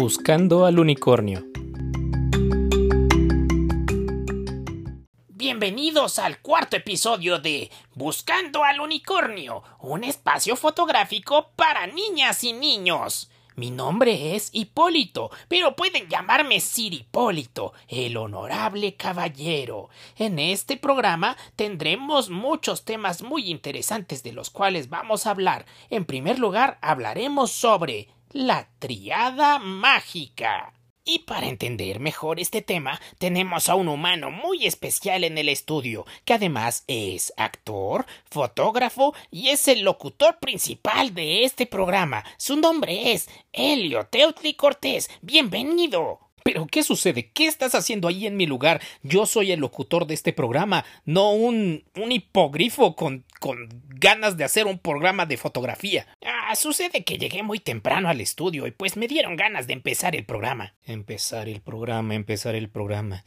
Buscando al unicornio. Bienvenidos al cuarto episodio de Buscando al unicornio, un espacio fotográfico para niñas y niños. Mi nombre es Hipólito, pero pueden llamarme Sir Hipólito, el honorable caballero. En este programa tendremos muchos temas muy interesantes de los cuales vamos a hablar. En primer lugar, hablaremos sobre la triada mágica. Y para entender mejor este tema, tenemos a un humano muy especial en el estudio, que además es actor, fotógrafo y es el locutor principal de este programa. Su nombre es Helio Teutli Cortés. Bienvenido. ¿Pero qué sucede? ¿Qué estás haciendo ahí en mi lugar? Yo soy el locutor de este programa, no un, un hipogrifo con, con ganas de hacer un programa de fotografía. Ah, sucede que llegué muy temprano al estudio y pues me dieron ganas de empezar el programa. Empezar el programa, empezar el programa.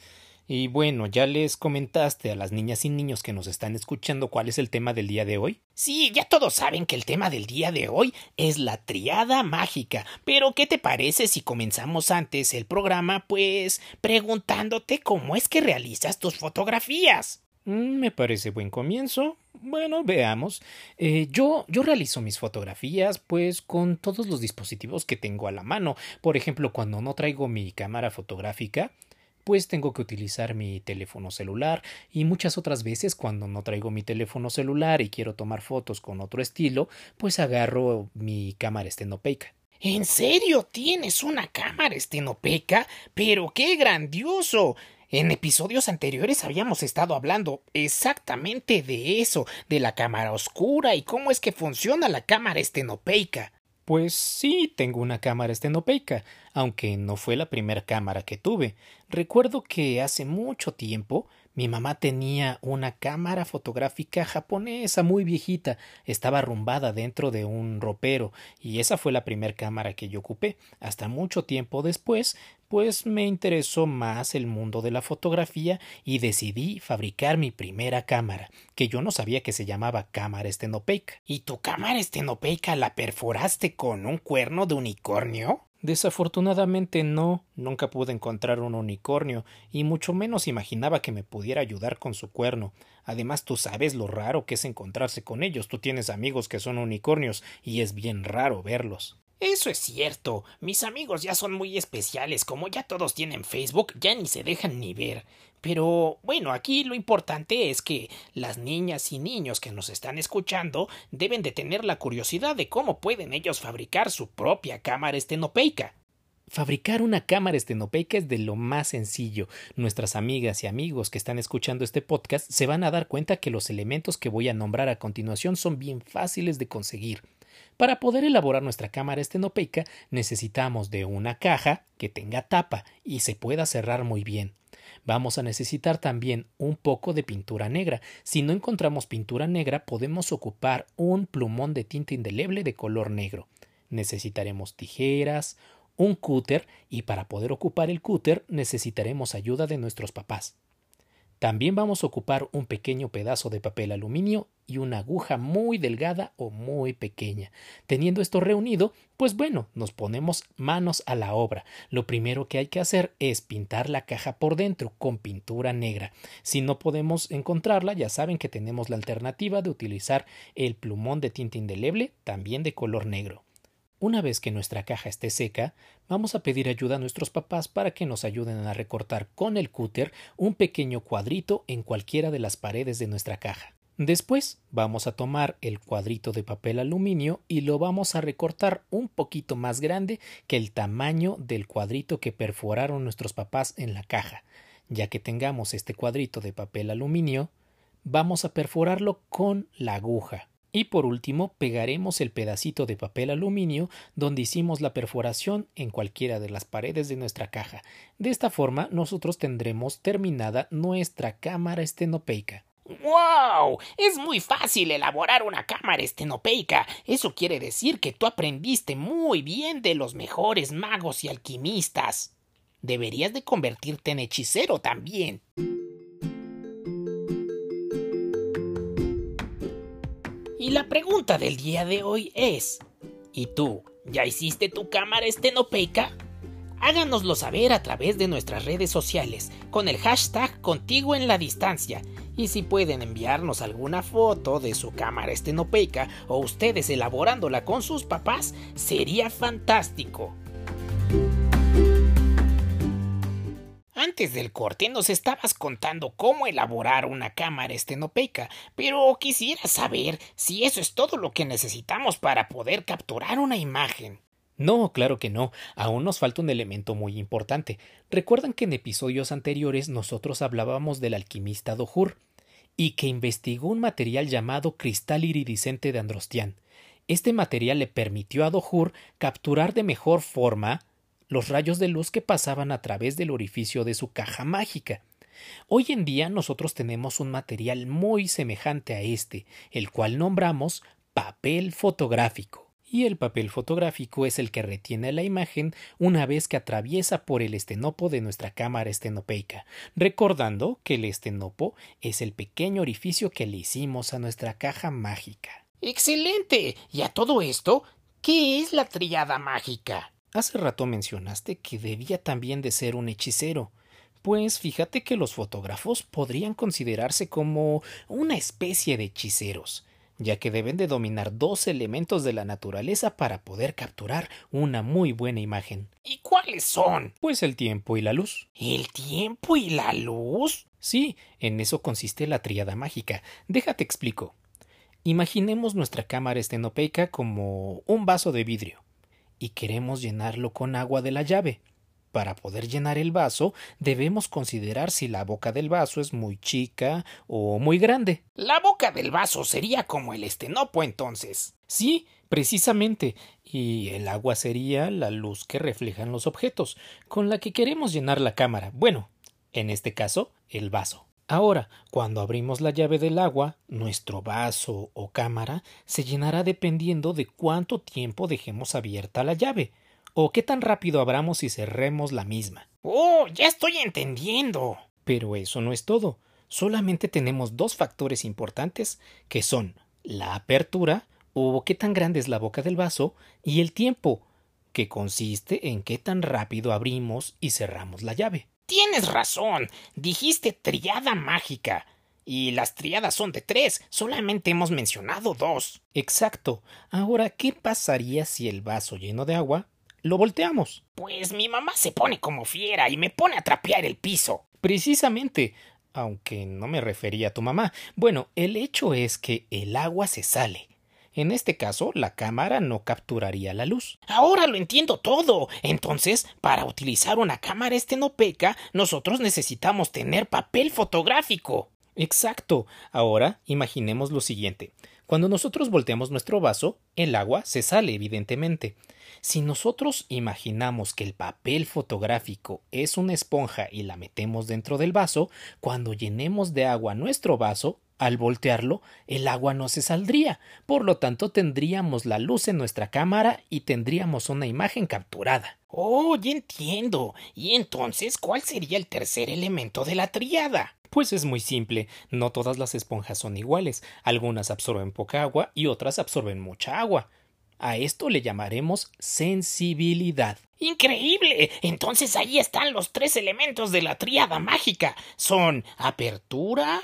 Y bueno, ¿ya les comentaste a las niñas y niños que nos están escuchando cuál es el tema del día de hoy? Sí, ya todos saben que el tema del día de hoy es la triada mágica. Pero ¿qué te parece si comenzamos antes el programa pues preguntándote cómo es que realizas tus fotografías? Mm, me parece buen comienzo. Bueno, veamos. Eh, yo, yo realizo mis fotografías, pues, con todos los dispositivos que tengo a la mano. Por ejemplo, cuando no traigo mi cámara fotográfica, pues tengo que utilizar mi teléfono celular y muchas otras veces cuando no traigo mi teléfono celular y quiero tomar fotos con otro estilo, pues agarro mi cámara estenopeica. ¿En serio tienes una cámara estenopeica? Pero qué grandioso. En episodios anteriores habíamos estado hablando exactamente de eso, de la cámara oscura y cómo es que funciona la cámara estenopeica. Pues sí, tengo una cámara estenopeica, aunque no fue la primera cámara que tuve. Recuerdo que hace mucho tiempo mi mamá tenía una cámara fotográfica japonesa muy viejita, estaba arrumbada dentro de un ropero, y esa fue la primera cámara que yo ocupé. Hasta mucho tiempo después, pues me interesó más el mundo de la fotografía y decidí fabricar mi primera cámara, que yo no sabía que se llamaba cámara estenopeica. ¿Y tu cámara estenopeica la perforaste con un cuerno de unicornio? Desafortunadamente no, nunca pude encontrar un unicornio, y mucho menos imaginaba que me pudiera ayudar con su cuerno. Además, tú sabes lo raro que es encontrarse con ellos. Tú tienes amigos que son unicornios, y es bien raro verlos. Eso es cierto. Mis amigos ya son muy especiales. Como ya todos tienen Facebook, ya ni se dejan ni ver. Pero bueno, aquí lo importante es que las niñas y niños que nos están escuchando deben de tener la curiosidad de cómo pueden ellos fabricar su propia cámara estenopeica. Fabricar una cámara estenopeica es de lo más sencillo. Nuestras amigas y amigos que están escuchando este podcast se van a dar cuenta que los elementos que voy a nombrar a continuación son bien fáciles de conseguir. Para poder elaborar nuestra cámara estenopeica necesitamos de una caja que tenga tapa y se pueda cerrar muy bien. Vamos a necesitar también un poco de pintura negra. Si no encontramos pintura negra, podemos ocupar un plumón de tinta indeleble de color negro. Necesitaremos tijeras, un cúter y para poder ocupar el cúter necesitaremos ayuda de nuestros papás. También vamos a ocupar un pequeño pedazo de papel aluminio y una aguja muy delgada o muy pequeña. Teniendo esto reunido, pues bueno, nos ponemos manos a la obra. Lo primero que hay que hacer es pintar la caja por dentro con pintura negra. Si no podemos encontrarla, ya saben que tenemos la alternativa de utilizar el plumón de tinta indeleble, también de color negro. Una vez que nuestra caja esté seca, vamos a pedir ayuda a nuestros papás para que nos ayuden a recortar con el cúter un pequeño cuadrito en cualquiera de las paredes de nuestra caja. Después vamos a tomar el cuadrito de papel aluminio y lo vamos a recortar un poquito más grande que el tamaño del cuadrito que perforaron nuestros papás en la caja. Ya que tengamos este cuadrito de papel aluminio, vamos a perforarlo con la aguja. Y por último, pegaremos el pedacito de papel aluminio donde hicimos la perforación en cualquiera de las paredes de nuestra caja. De esta forma, nosotros tendremos terminada nuestra cámara estenopeica. ¡Wow! Es muy fácil elaborar una cámara estenopeica. Eso quiere decir que tú aprendiste muy bien de los mejores magos y alquimistas. Deberías de convertirte en hechicero también. Y la pregunta del día de hoy es ¿Y tú? ¿Ya hiciste tu cámara estenopeica? Háganoslo saber a través de nuestras redes sociales con el hashtag contigo en la distancia. Y si pueden enviarnos alguna foto de su cámara estenopeica o ustedes elaborándola con sus papás, sería fantástico. Antes del corte nos estabas contando cómo elaborar una cámara estenopeica, pero quisiera saber si eso es todo lo que necesitamos para poder capturar una imagen. No, claro que no. Aún nos falta un elemento muy importante. Recuerdan que en episodios anteriores nosotros hablábamos del alquimista Dohur y que investigó un material llamado cristal iridiscente de Androstián. Este material le permitió a Dohur capturar de mejor forma los rayos de luz que pasaban a través del orificio de su caja mágica. Hoy en día nosotros tenemos un material muy semejante a este, el cual nombramos papel fotográfico. Y el papel fotográfico es el que retiene la imagen una vez que atraviesa por el estenopo de nuestra cámara estenopeica, recordando que el estenopo es el pequeño orificio que le hicimos a nuestra caja mágica. ¡Excelente! ¿Y a todo esto? ¿Qué es la triada mágica? Hace rato mencionaste que debía también de ser un hechicero. Pues fíjate que los fotógrafos podrían considerarse como una especie de hechiceros, ya que deben de dominar dos elementos de la naturaleza para poder capturar una muy buena imagen. ¿Y cuáles son? Pues el tiempo y la luz. ¿El tiempo y la luz? Sí, en eso consiste la tríada mágica. Déjate explico. Imaginemos nuestra cámara estenopeica como un vaso de vidrio y queremos llenarlo con agua de la llave. Para poder llenar el vaso debemos considerar si la boca del vaso es muy chica o muy grande. La boca del vaso sería como el estenopo entonces. Sí, precisamente. Y el agua sería la luz que reflejan los objetos, con la que queremos llenar la cámara. Bueno, en este caso, el vaso. Ahora, cuando abrimos la llave del agua, nuestro vaso o cámara se llenará dependiendo de cuánto tiempo dejemos abierta la llave, o qué tan rápido abramos y cerremos la misma. Oh, ya estoy entendiendo. Pero eso no es todo. Solamente tenemos dos factores importantes, que son la apertura, o qué tan grande es la boca del vaso, y el tiempo, que consiste en qué tan rápido abrimos y cerramos la llave. Tienes razón. Dijiste triada mágica. Y las triadas son de tres. Solamente hemos mencionado dos. Exacto. Ahora, ¿qué pasaría si el vaso lleno de agua lo volteamos? Pues mi mamá se pone como fiera y me pone a trapear el piso. Precisamente. Aunque no me refería a tu mamá. Bueno, el hecho es que el agua se sale en este caso, la cámara no capturaría la luz. Ahora lo entiendo todo. Entonces, para utilizar una cámara estenopeca, nosotros necesitamos tener papel fotográfico. Exacto. Ahora imaginemos lo siguiente. Cuando nosotros volteamos nuestro vaso, el agua se sale, evidentemente. Si nosotros imaginamos que el papel fotográfico es una esponja y la metemos dentro del vaso, cuando llenemos de agua nuestro vaso, al voltearlo, el agua no se saldría, por lo tanto tendríamos la luz en nuestra cámara y tendríamos una imagen capturada. Oh, ya entiendo. ¿Y entonces cuál sería el tercer elemento de la triada? Pues es muy simple, no todas las esponjas son iguales, algunas absorben poca agua y otras absorben mucha agua. A esto le llamaremos sensibilidad. Increíble. Entonces ahí están los tres elementos de la triada mágica. Son apertura,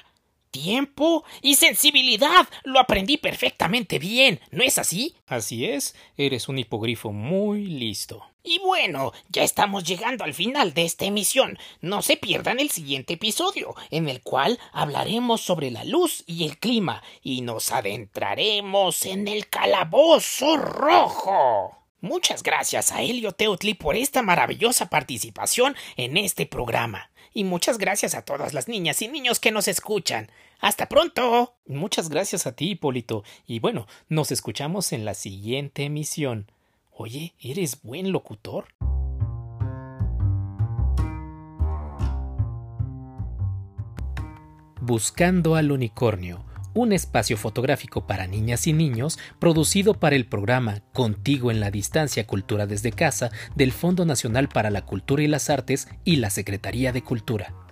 tiempo y sensibilidad. Lo aprendí perfectamente bien, ¿no es así? Así es, eres un hipogrifo muy listo. Y bueno, ya estamos llegando al final de esta emisión. No se pierdan el siguiente episodio, en el cual hablaremos sobre la luz y el clima, y nos adentraremos en el calabozo rojo. Muchas gracias a Helio Teutli por esta maravillosa participación en este programa. Y muchas gracias a todas las niñas y niños que nos escuchan. Hasta pronto. Muchas gracias a ti, Hipólito. Y bueno, nos escuchamos en la siguiente emisión. Oye, ¿eres buen locutor? Buscando al unicornio, un espacio fotográfico para niñas y niños producido para el programa Contigo en la Distancia Cultura desde Casa del Fondo Nacional para la Cultura y las Artes y la Secretaría de Cultura.